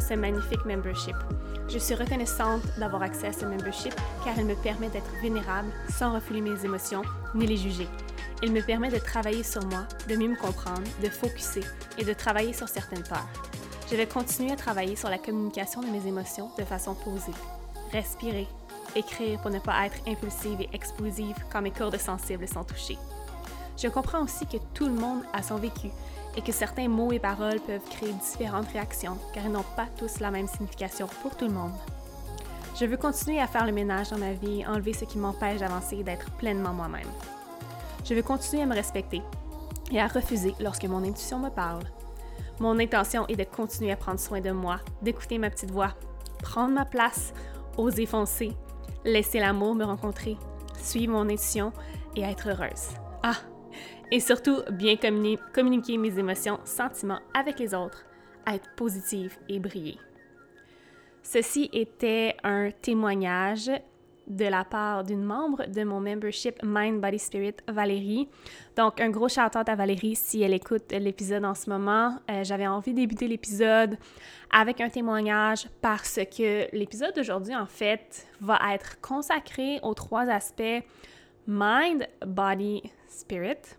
ce magnifique membership. Je suis reconnaissante d'avoir accès à ce membership car il me permet d'être vénérable sans refouler mes émotions ni les juger. Il me permet de travailler sur moi, de mieux me comprendre, de focuser et de travailler sur certaines peurs. Je vais continuer à travailler sur la communication de mes émotions de façon posée. Respirer, écrire pour ne pas être impulsive et explosive quand mes cordes sensibles sont touchées. Je comprends aussi que tout le monde a son vécu et que certains mots et paroles peuvent créer différentes réactions car ils n'ont pas tous la même signification pour tout le monde. Je veux continuer à faire le ménage dans ma vie, enlever ce qui m'empêche d'avancer et d'être pleinement moi-même. Je veux continuer à me respecter et à refuser lorsque mon intuition me parle. Mon intention est de continuer à prendre soin de moi, d'écouter ma petite voix, prendre ma place, oser foncer, laisser l'amour me rencontrer, suivre mon intuition et être heureuse. Ah, et surtout, bien communiquer mes émotions, sentiments avec les autres, être positive et briller. Ceci était un témoignage de la part d'une membre de mon membership Mind Body Spirit, Valérie. Donc, un gros shout à Valérie si elle écoute l'épisode en ce moment. Euh, j'avais envie de débuter l'épisode avec un témoignage parce que l'épisode d'aujourd'hui, en fait, va être consacré aux trois aspects Mind, Body, Spirit.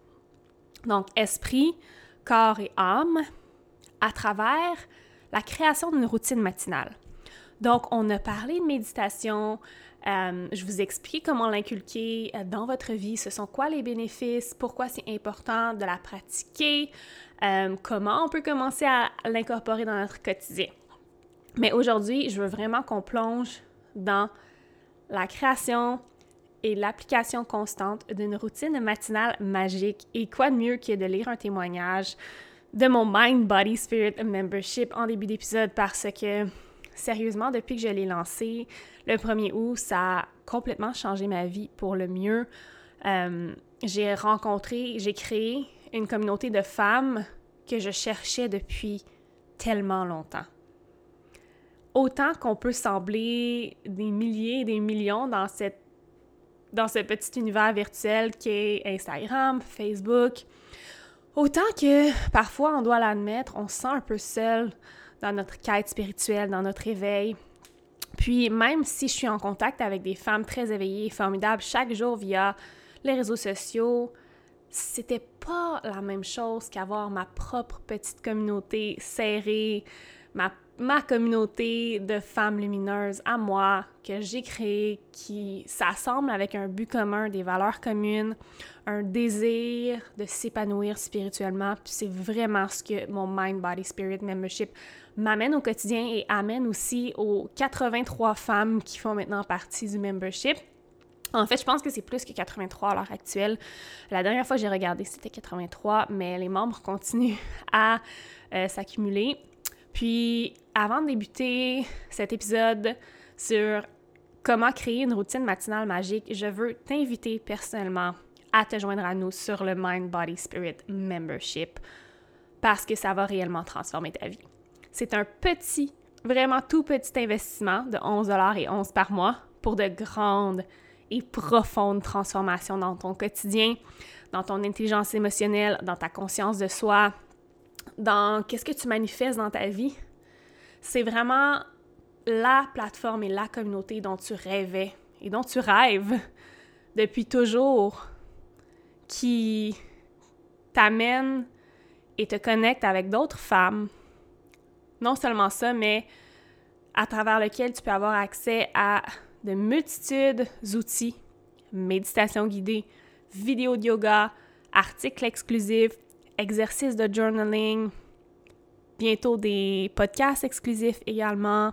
Donc, esprit, corps et âme, à travers la création d'une routine matinale. Donc, on a parlé de méditation, euh, je vous explique comment l'inculquer euh, dans votre vie, ce sont quoi les bénéfices, pourquoi c'est important de la pratiquer, euh, comment on peut commencer à l'incorporer dans notre quotidien? Mais aujourd'hui, je veux vraiment qu'on plonge dans la création l'application constante d'une routine matinale magique. Et quoi de mieux que de lire un témoignage de mon Mind Body Spirit Membership en début d'épisode? Parce que sérieusement, depuis que je l'ai lancé le 1er août, ça a complètement changé ma vie pour le mieux. Euh, j'ai rencontré, j'ai créé une communauté de femmes que je cherchais depuis tellement longtemps. Autant qu'on peut sembler des milliers et des millions dans cette dans ce petit univers virtuel qu'est Instagram, Facebook. Autant que parfois, on doit l'admettre, on se sent un peu seul dans notre quête spirituelle, dans notre éveil. Puis même si je suis en contact avec des femmes très éveillées et formidables chaque jour via les réseaux sociaux, c'était pas la même chose qu'avoir ma propre petite communauté serrée, ma ma communauté de femmes lumineuses à moi que j'ai créée qui s'assemble avec un but commun, des valeurs communes, un désir de s'épanouir spirituellement. Puis c'est vraiment ce que mon Mind Body Spirit Membership m'amène au quotidien et amène aussi aux 83 femmes qui font maintenant partie du membership. En fait, je pense que c'est plus que 83 à l'heure actuelle. La dernière fois que j'ai regardé, c'était 83, mais les membres continuent à euh, s'accumuler. Puis, avant de débuter cet épisode sur comment créer une routine matinale magique, je veux t'inviter personnellement à te joindre à nous sur le Mind Body Spirit Membership parce que ça va réellement transformer ta vie. C'est un petit, vraiment tout petit investissement de 11 et 11 par mois pour de grandes et profondes transformations dans ton quotidien, dans ton intelligence émotionnelle, dans ta conscience de soi, dans qu'est-ce que tu manifestes dans ta vie, c'est vraiment la plateforme et la communauté dont tu rêvais et dont tu rêves depuis toujours qui t'amène et te connecte avec d'autres femmes. Non seulement ça, mais à travers lequel tu peux avoir accès à de multitudes d'outils, méditation guidée, vidéos de yoga, articles exclusifs, exercices de journaling, bientôt des podcasts exclusifs également.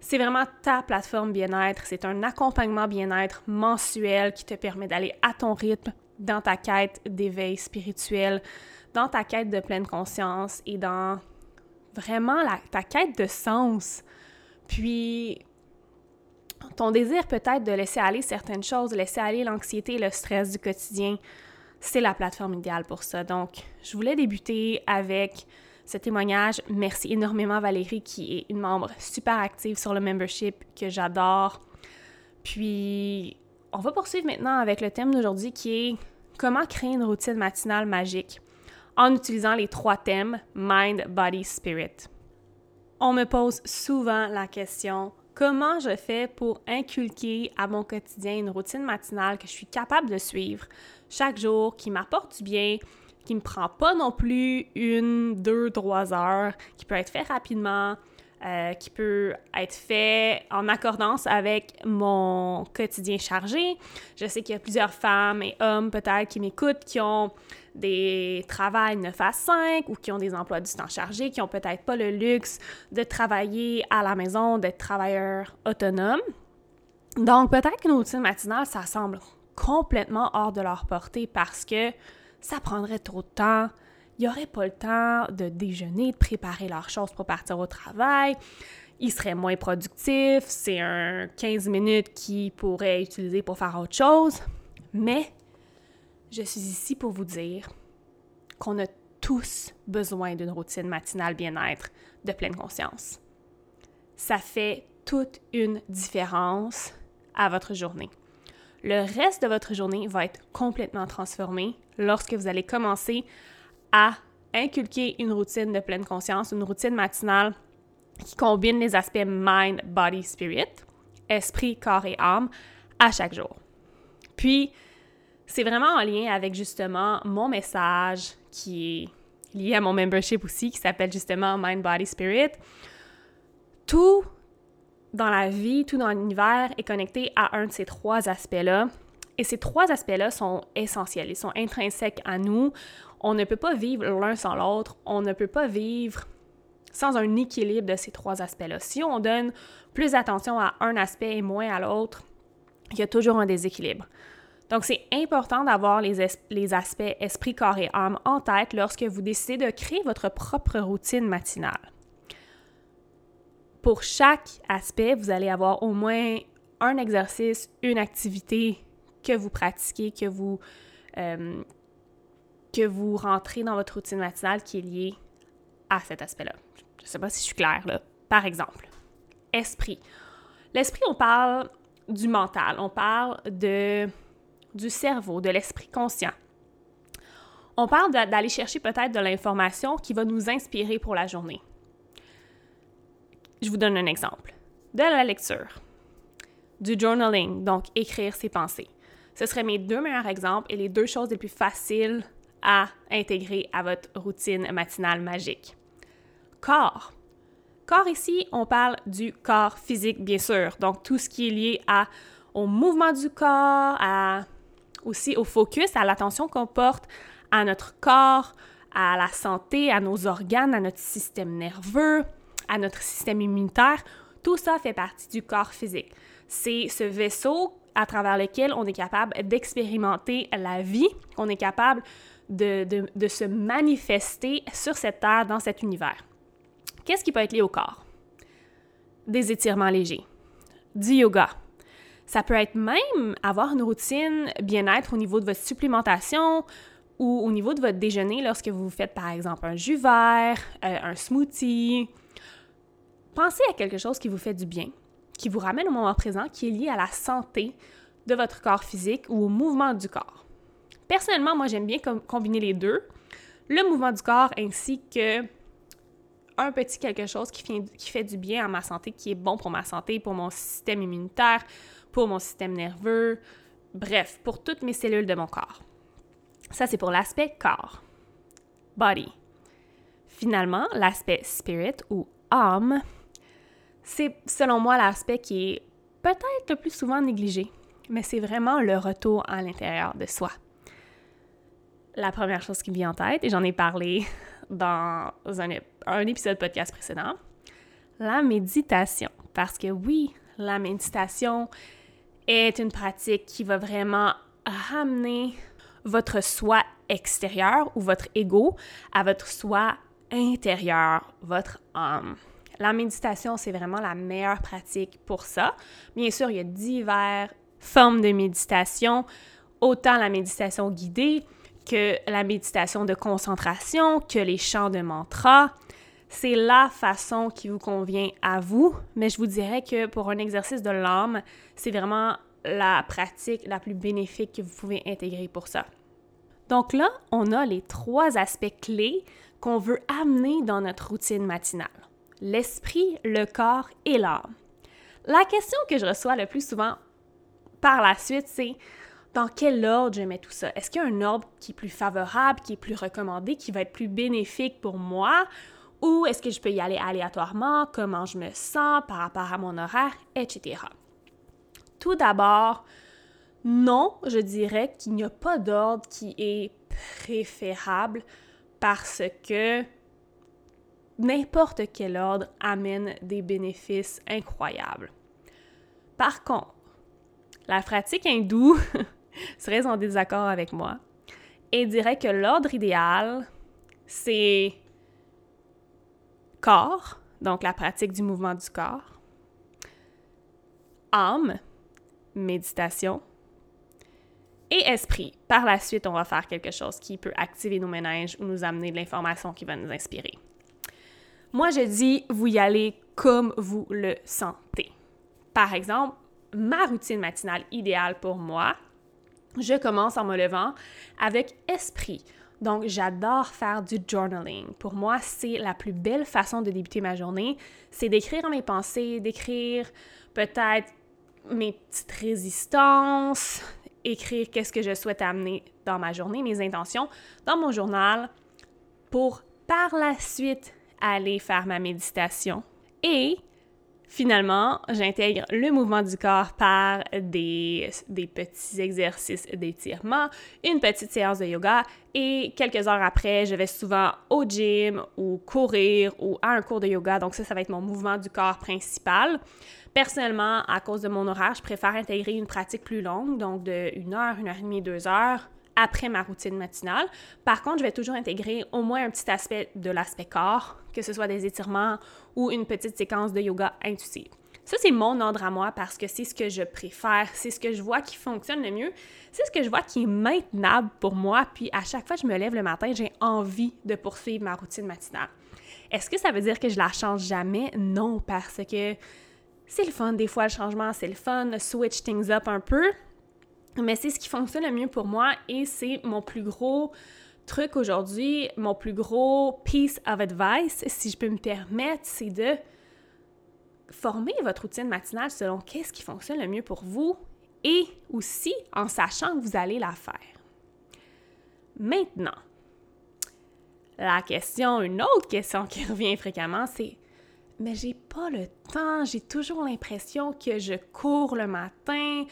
C'est vraiment ta plateforme bien-être. C'est un accompagnement bien-être mensuel qui te permet d'aller à ton rythme dans ta quête d'éveil spirituel, dans ta quête de pleine conscience et dans vraiment ta quête de sens. Puis ton désir peut-être de laisser aller certaines choses, de laisser aller l'anxiété, le stress du quotidien, c'est la plateforme idéale pour ça. Donc, je voulais débuter avec ce témoignage. Merci énormément Valérie qui est une membre super active sur le membership que j'adore. Puis on va poursuivre maintenant avec le thème d'aujourd'hui qui est comment créer une routine matinale magique en utilisant les trois thèmes Mind, Body, Spirit? On me pose souvent la question comment je fais pour inculquer à mon quotidien une routine matinale que je suis capable de suivre chaque jour, qui m'apporte du bien, qui me prend pas non plus une, deux, trois heures, qui peut être fait rapidement, euh, qui peut être fait en accordance avec mon quotidien chargé. Je sais qu'il y a plusieurs femmes et hommes peut-être qui m'écoutent, qui ont des travails 9 à 5 ou qui ont des emplois du temps chargés, qui ont peut-être pas le luxe de travailler à la maison, d'être travailleurs autonomes. Donc peut-être qu'une routine matinale, ça semble complètement hors de leur portée parce que ça prendrait trop de temps, ils n'auraient pas le temps de déjeuner, de préparer leurs choses pour partir au travail. Ils seraient moins productifs. C'est un 15 minutes qu'ils pourraient utiliser pour faire autre chose. Mais je suis ici pour vous dire qu'on a tous besoin d'une routine matinale bien-être de pleine conscience. Ça fait toute une différence à votre journée. Le reste de votre journée va être complètement transformé lorsque vous allez commencer à inculquer une routine de pleine conscience, une routine matinale qui combine les aspects mind, body, spirit, esprit, corps et âme à chaque jour. Puis, c'est vraiment en lien avec justement mon message qui est lié à mon membership aussi, qui s'appelle justement Mind, Body, Spirit. Tout dans la vie, tout dans l'univers est connecté à un de ces trois aspects-là. Et ces trois aspects-là sont essentiels, ils sont intrinsèques à nous. On ne peut pas vivre l'un sans l'autre, on ne peut pas vivre sans un équilibre de ces trois aspects-là. Si on donne plus d'attention à un aspect et moins à l'autre, il y a toujours un déséquilibre. Donc, c'est important d'avoir les, les, aspects esprit, corps et âme en tête lorsque vous décidez de créer votre propre routine matinale. Pour chaque aspect, vous allez avoir au moins un exercice, une activité que vous pratiquez, que vous, euh, que vous rentrez dans votre routine matinale qui est liée à cet aspect-là. Je ne sais pas si je suis claire, là. Par exemple, esprit. L'esprit, on parle du mental, on parle de, du cerveau, de l'esprit conscient. On parle d'aller chercher peut-être de l'information qui va nous inspirer pour la journée. Je vous donne un exemple. De la lecture, du journaling, donc écrire ses pensées. Ce seraient mes deux meilleurs exemples et les deux choses les plus faciles à intégrer à votre routine matinale magique. Corps. Corps ici, on parle du corps physique, bien sûr. Donc, tout ce qui est lié au mouvement du corps, à, aussi au focus, à l'attention qu'on porte à notre corps, à la santé, à nos organes, à notre système nerveux, à notre système immunitaire. Tout ça fait partie du corps physique. C'est ce vaisseau à travers lequel on est capable d'expérimenter la vie, on est capable de, se manifester sur cette terre, dans cet univers. Qu'est-ce qui peut être lié au corps? Des étirements légers, du yoga. Ça peut être même avoir une routine bien-être au niveau de votre supplémentation ou au niveau de votre déjeuner lorsque vous faites par exemple un jus vert, euh, un smoothie. Pensez à quelque chose qui vous fait du bien, qui vous ramène au moment présent, qui est lié à la santé de votre corps physique ou au mouvement du corps. Personnellement, moi, j'aime bien combiner les deux, le mouvement du corps ainsi que un petit quelque chose qui fait, qui fait du bien à ma santé, qui est bon pour ma santé, pour mon système immunitaire, pour mon système nerveux, bref, pour toutes mes cellules de mon corps. Ça, c'est pour l'aspect corps. Body. Finalement, l'aspect spirit ou âme, c'est selon moi l'aspect qui est peut-être le plus souvent négligé, mais c'est vraiment le retour à l'intérieur de soi la première chose qui vient en tête, et j'en ai parlé dans un, épisode podcast précédent, la méditation. Parce que oui, la méditation est une pratique qui va vraiment ramener votre soi extérieur ou votre ego à votre soi intérieur, votre âme. La méditation, c'est vraiment la meilleure pratique pour ça. Bien sûr, il y a diverses formes de méditation, autant la méditation guidée que la méditation de concentration, que les chants de mantra. C'est la façon qui vous convient à vous, mais je vous dirais que pour un exercice de l'âme, c'est vraiment la pratique la plus bénéfique que vous pouvez intégrer pour ça. Donc là, on a les trois aspects clés qu'on veut amener dans notre routine matinale. L'esprit, le corps et l'âme. La question que je reçois le plus souvent par la suite, c'est dans quel ordre je mets tout ça? Est-ce qu'il y a un ordre qui est plus favorable, qui est plus recommandé, qui va être plus bénéfique pour moi? Ou est-ce que je peux y aller aléatoirement, comment je me sens par rapport à mon horaire, etc. Tout d'abord, non, je dirais qu'il n'y a pas d'ordre qui est préférable parce que n'importe quel ordre amène des bénéfices incroyables. Par contre, la pratique hindoue serait en désaccord avec moi et dirait que l'ordre idéal, c'est corps, donc la pratique du mouvement du corps, âme, méditation, et esprit. Par la suite, on va faire quelque chose qui peut activer nos méninges ou nous amener de l'information qui va nous inspirer. Moi, je dis, vous y allez comme vous le sentez. Par exemple, ma routine matinale idéale pour moi, je commence en me levant avec esprit. Donc, j'adore faire du journaling. Pour moi, c'est la plus belle façon de débuter ma journée. C'est d'écrire mes pensées, d'écrire peut-être mes petites résistances, écrire qu'est-ce que je souhaite amener dans ma journée, mes intentions, dans mon journal, pour par la suite aller faire ma méditation. Et Finalement, j'intègre le mouvement du corps par des, petits exercices d'étirement, une petite séance de yoga et quelques heures après, je vais souvent au gym ou courir ou à un cours de yoga. Donc ça, ça va être mon mouvement du corps principal. Personnellement, à cause de mon horaire, je préfère intégrer une pratique plus longue, donc de une heure, une heure et demie, deux heures après ma routine matinale. Par contre, je vais toujours intégrer au moins un petit aspect de l'aspect corps, que ce soit des étirements ou une petite séquence de yoga intuitive. Ça, c'est mon ordre à moi parce que c'est ce que je préfère, c'est ce que je vois qui fonctionne le mieux, c'est ce que je vois qui est maintenable pour moi. Puis à chaque fois que je me lève le matin, j'ai envie de poursuivre ma routine matinale. Est-ce que ça veut dire que je la change jamais? Non, parce que c'est le fun. Des fois, le changement, c'est le fun. Switch things up un peu. Mais c'est ce qui fonctionne le mieux pour moi et c'est mon plus gros truc aujourd'hui, mon plus gros piece of advice, si je peux me permettre, c'est de former votre routine matinale selon qu'est-ce qui fonctionne le mieux pour vous et aussi en sachant que vous allez la faire. Maintenant, la question, une autre question qui revient fréquemment, c'est mais j'ai pas le temps, j'ai toujours l'impression que je cours le matin,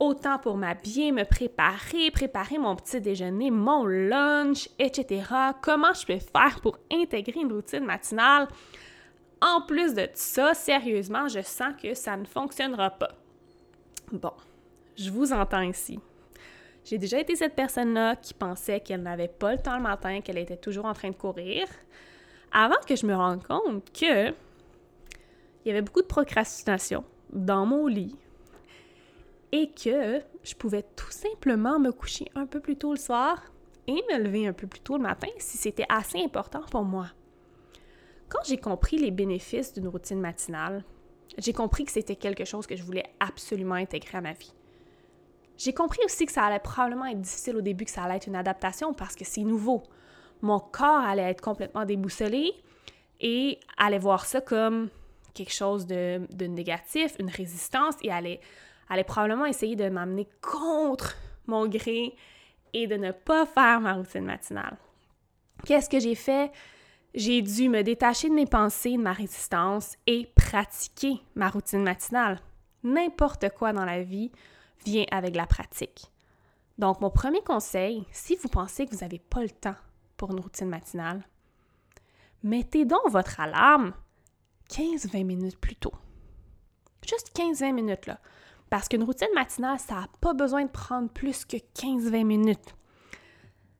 autant pour m'habiller, me préparer, préparer mon petit déjeuner, mon lunch, etc. Comment je peux faire pour intégrer une routine matinale? En plus de ça, sérieusement, je sens que ça ne fonctionnera pas. Bon, je vous entends ici. J'ai déjà été cette personne-là qui pensait qu'elle n'avait pas le temps le matin, qu'elle était toujours en train de courir, avant que je me rende compte que il y avait beaucoup de procrastination dans mon lit, et que je pouvais tout simplement me coucher un peu plus tôt le soir et me lever un peu plus tôt le matin si c'était assez important pour moi. Quand j'ai compris les bénéfices d'une routine matinale, j'ai compris que c'était quelque chose que je voulais absolument intégrer à ma vie. J'ai compris aussi que ça allait probablement être difficile au début, que ça allait être une adaptation parce que c'est nouveau. Mon corps allait être complètement déboussolé et allait voir ça comme quelque chose de, de négatif, une résistance et allait allait probablement essayer de m'amener contre mon gré et de ne pas faire ma routine matinale. Qu'est-ce que j'ai fait? J'ai dû me détacher de mes pensées, de ma résistance et pratiquer ma routine matinale. N'importe quoi dans la vie vient avec la pratique. Donc, mon premier conseil, si vous pensez que vous n'avez pas le temps pour une routine matinale, mettez donc votre alarme 15-20 minutes plus tôt. Juste 15-20 minutes, là. Parce qu'une routine matinale, ça n'a pas besoin de prendre plus que 15-20 minutes.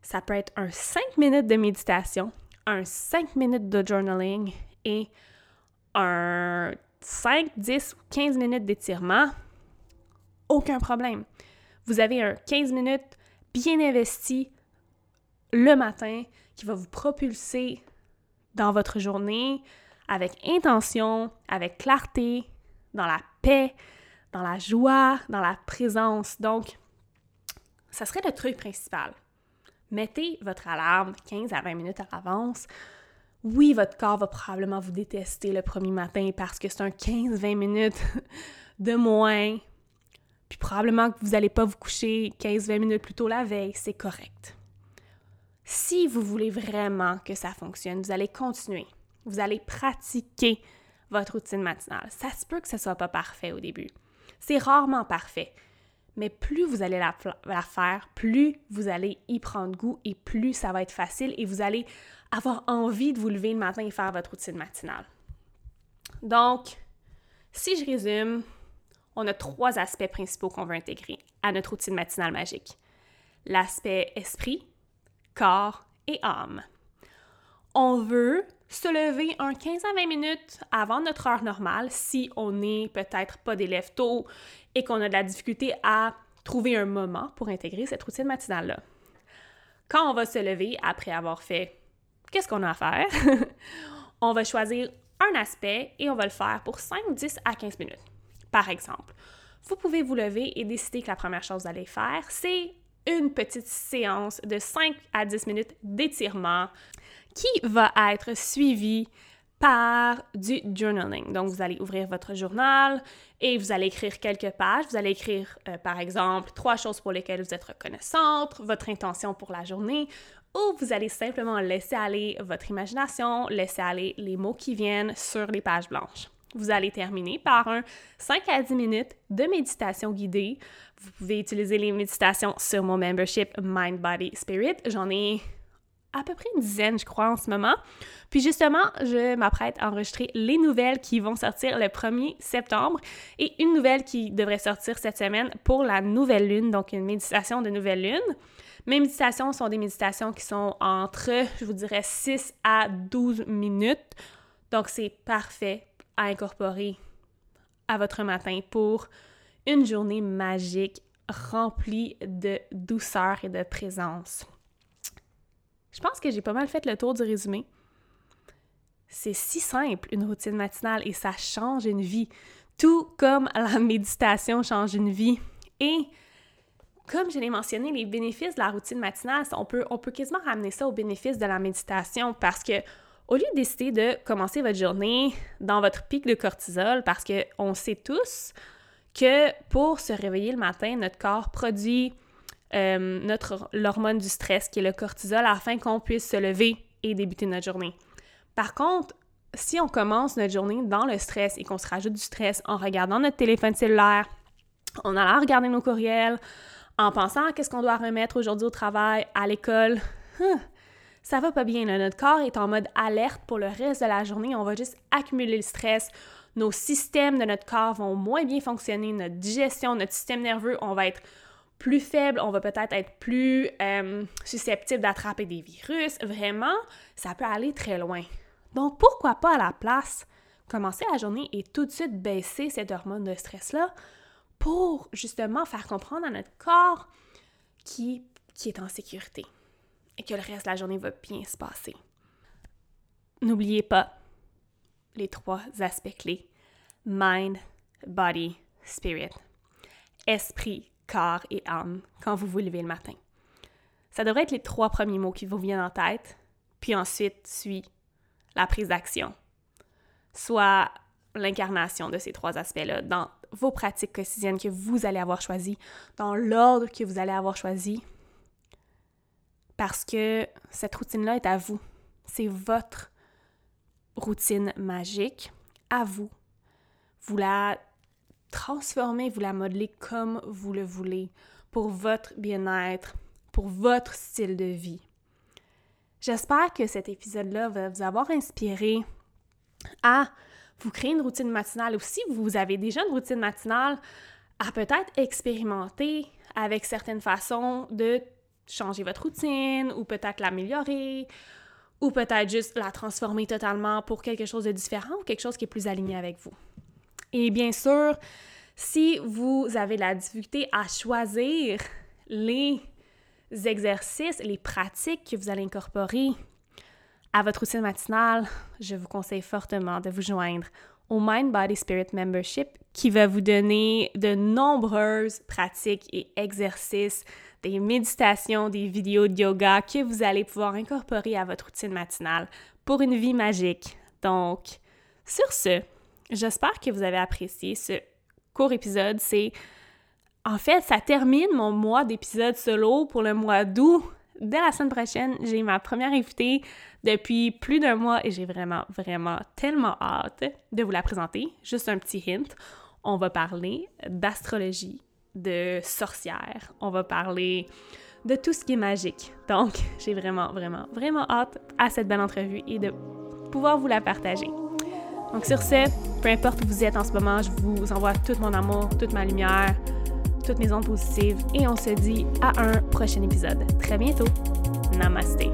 Ça peut être un 5 minutes de méditation, un 5 minutes de journaling et un 5, 10 ou 15 minutes d'étirement. Aucun problème. Vous avez un 15 minutes bien investi le matin qui va vous propulser dans votre journée avec intention, avec clarté, dans la paix, dans la joie, dans la présence. Donc, ça serait le truc principal. Mettez votre alarme 15 à 20 minutes à l'avance. Oui, votre corps va probablement vous détester le premier matin parce que c'est un 15-20 minutes de moins. Puis probablement que vous n'allez pas vous coucher 15-20 minutes plus tôt la veille, c'est correct. Si vous voulez vraiment que ça fonctionne, vous allez continuer. Vous allez pratiquer votre routine matinale. Ça se peut que ce ne soit pas parfait au début. C'est rarement parfait. Mais plus vous allez la, faire, plus vous allez y prendre goût et plus ça va être facile et vous allez avoir envie de vous lever le matin et faire votre routine matinale. Donc, si je résume, on a trois aspects principaux qu'on veut intégrer à notre routine matinale magique. L'aspect esprit, corps et âme. On veut se lever un 15 à 20 minutes avant notre heure normale si on n'est peut-être pas d'élèves tôt et qu'on a de la difficulté à trouver un moment pour intégrer cette routine matinale-là. Quand on va se lever après avoir fait qu'est-ce qu'on a à faire, on va choisir un aspect et on va le faire pour 5, 10 à 15 minutes. Par exemple, vous pouvez vous lever et décider que la première chose que vous faire, c'est une petite séance de 5 à 10 minutes d'étirement qui va être suivie par du journaling. Donc, vous allez ouvrir votre journal et vous allez écrire quelques pages. Vous allez écrire, euh, par exemple, trois choses pour lesquelles vous êtes reconnaissante, votre intention pour la journée, ou vous allez simplement laisser aller votre imagination, laisser aller les mots qui viennent sur les pages blanches. Vous allez terminer par un 5 à 10 minutes de méditation guidée. Vous pouvez utiliser les méditations sur mon membership Mind, Body, Spirit. J'en ai à peu près une dizaine, je crois, en ce moment. Puis justement, je m'apprête à enregistrer les nouvelles qui vont sortir le 1er septembre et une nouvelle qui devrait sortir cette semaine pour la nouvelle lune, donc une méditation de nouvelle lune. Mes méditations sont des méditations qui sont entre, je vous dirais, 6 à 12 minutes. Donc c'est parfait à incorporer à votre matin pour une journée magique remplie de douceur et de présence. Je pense que j'ai pas mal fait le tour du résumé. C'est si simple, une routine matinale, et ça change une vie, tout comme la méditation change une vie. Et comme je l'ai mentionné, les bénéfices de la routine matinale, on peut, quasiment ramener ça aux bénéfices de la méditation parce que au lieu de décider de commencer votre journée dans votre pic de cortisol, parce qu'on sait tous que pour se réveiller le matin, notre corps produit euh, notre l'hormone du stress, qui est le cortisol, afin qu'on puisse se lever et débuter notre journée. Par contre, si on commence notre journée dans le stress et qu'on se rajoute du stress en regardant notre téléphone cellulaire, en allant regarder nos courriels, en pensant à qu'est-ce qu'on doit remettre aujourd'hui au travail, à l'école, hein, ça va pas bien. Notre corps est en mode alerte pour le reste de la journée. On va juste accumuler le stress. Nos systèmes de notre corps vont moins bien fonctionner. Notre digestion, notre système nerveux, on va être plus faible, on va peut-être être plus euh, susceptible d'attraper des virus. Vraiment, ça peut aller très loin. Donc, pourquoi pas à la place commencer la journée et tout de suite baisser cette hormone de stress-là pour justement faire comprendre à notre corps qui, qui est en sécurité et que le reste de la journée va bien se passer. N'oubliez pas les trois aspects clés. Mind, body, spirit. Esprit, corps et âme quand vous vous levez le matin. Ça devrait être les trois premiers mots qui vous viennent en tête, puis ensuite suit la prise d'action, soit l'incarnation de ces trois aspects-là dans vos pratiques quotidiennes que vous allez avoir choisies, dans l'ordre que vous allez avoir choisi, parce que cette routine-là est à vous. C'est votre routine magique à vous. Vous la transformez, vous la modelez comme vous le voulez, pour votre bien-être, pour votre style de vie. J'espère que cet épisode-là va vous avoir inspiré à vous créer une routine matinale ou si vous avez déjà une routine matinale, à peut-être expérimenter avec certaines façons de changer votre routine ou peut-être l'améliorer ou peut-être juste la transformer totalement pour quelque chose de différent ou quelque chose qui est plus aligné avec vous. Et bien sûr, si vous avez la difficulté à choisir les exercices, les pratiques que vous allez incorporer à votre routine matinale, je vous conseille fortement de vous joindre au Mind Body Spirit Membership qui va vous donner de nombreuses pratiques et exercices, des méditations, des vidéos de yoga que vous allez pouvoir incorporer à votre routine matinale pour une vie magique. Donc, sur ce, j'espère que vous avez apprécié ce court épisode. C'est en fait, ça termine mon mois d'épisode solo pour le mois d'août. Dès la semaine prochaine, j'ai ma première invitée depuis plus d'un mois et j'ai vraiment, vraiment tellement hâte de vous la présenter. Juste un petit hint. On va parler d'astrologie, de sorcière. On va parler de tout ce qui est magique. Donc, j'ai vraiment, vraiment, vraiment hâte à cette belle entrevue et de pouvoir vous la partager. Donc, sur ce, peu importe où vous êtes en ce moment, je vous envoie tout mon amour, toute ma lumière toutes mes ondes positives et on se dit à un prochain épisode. Très bientôt. Namaste.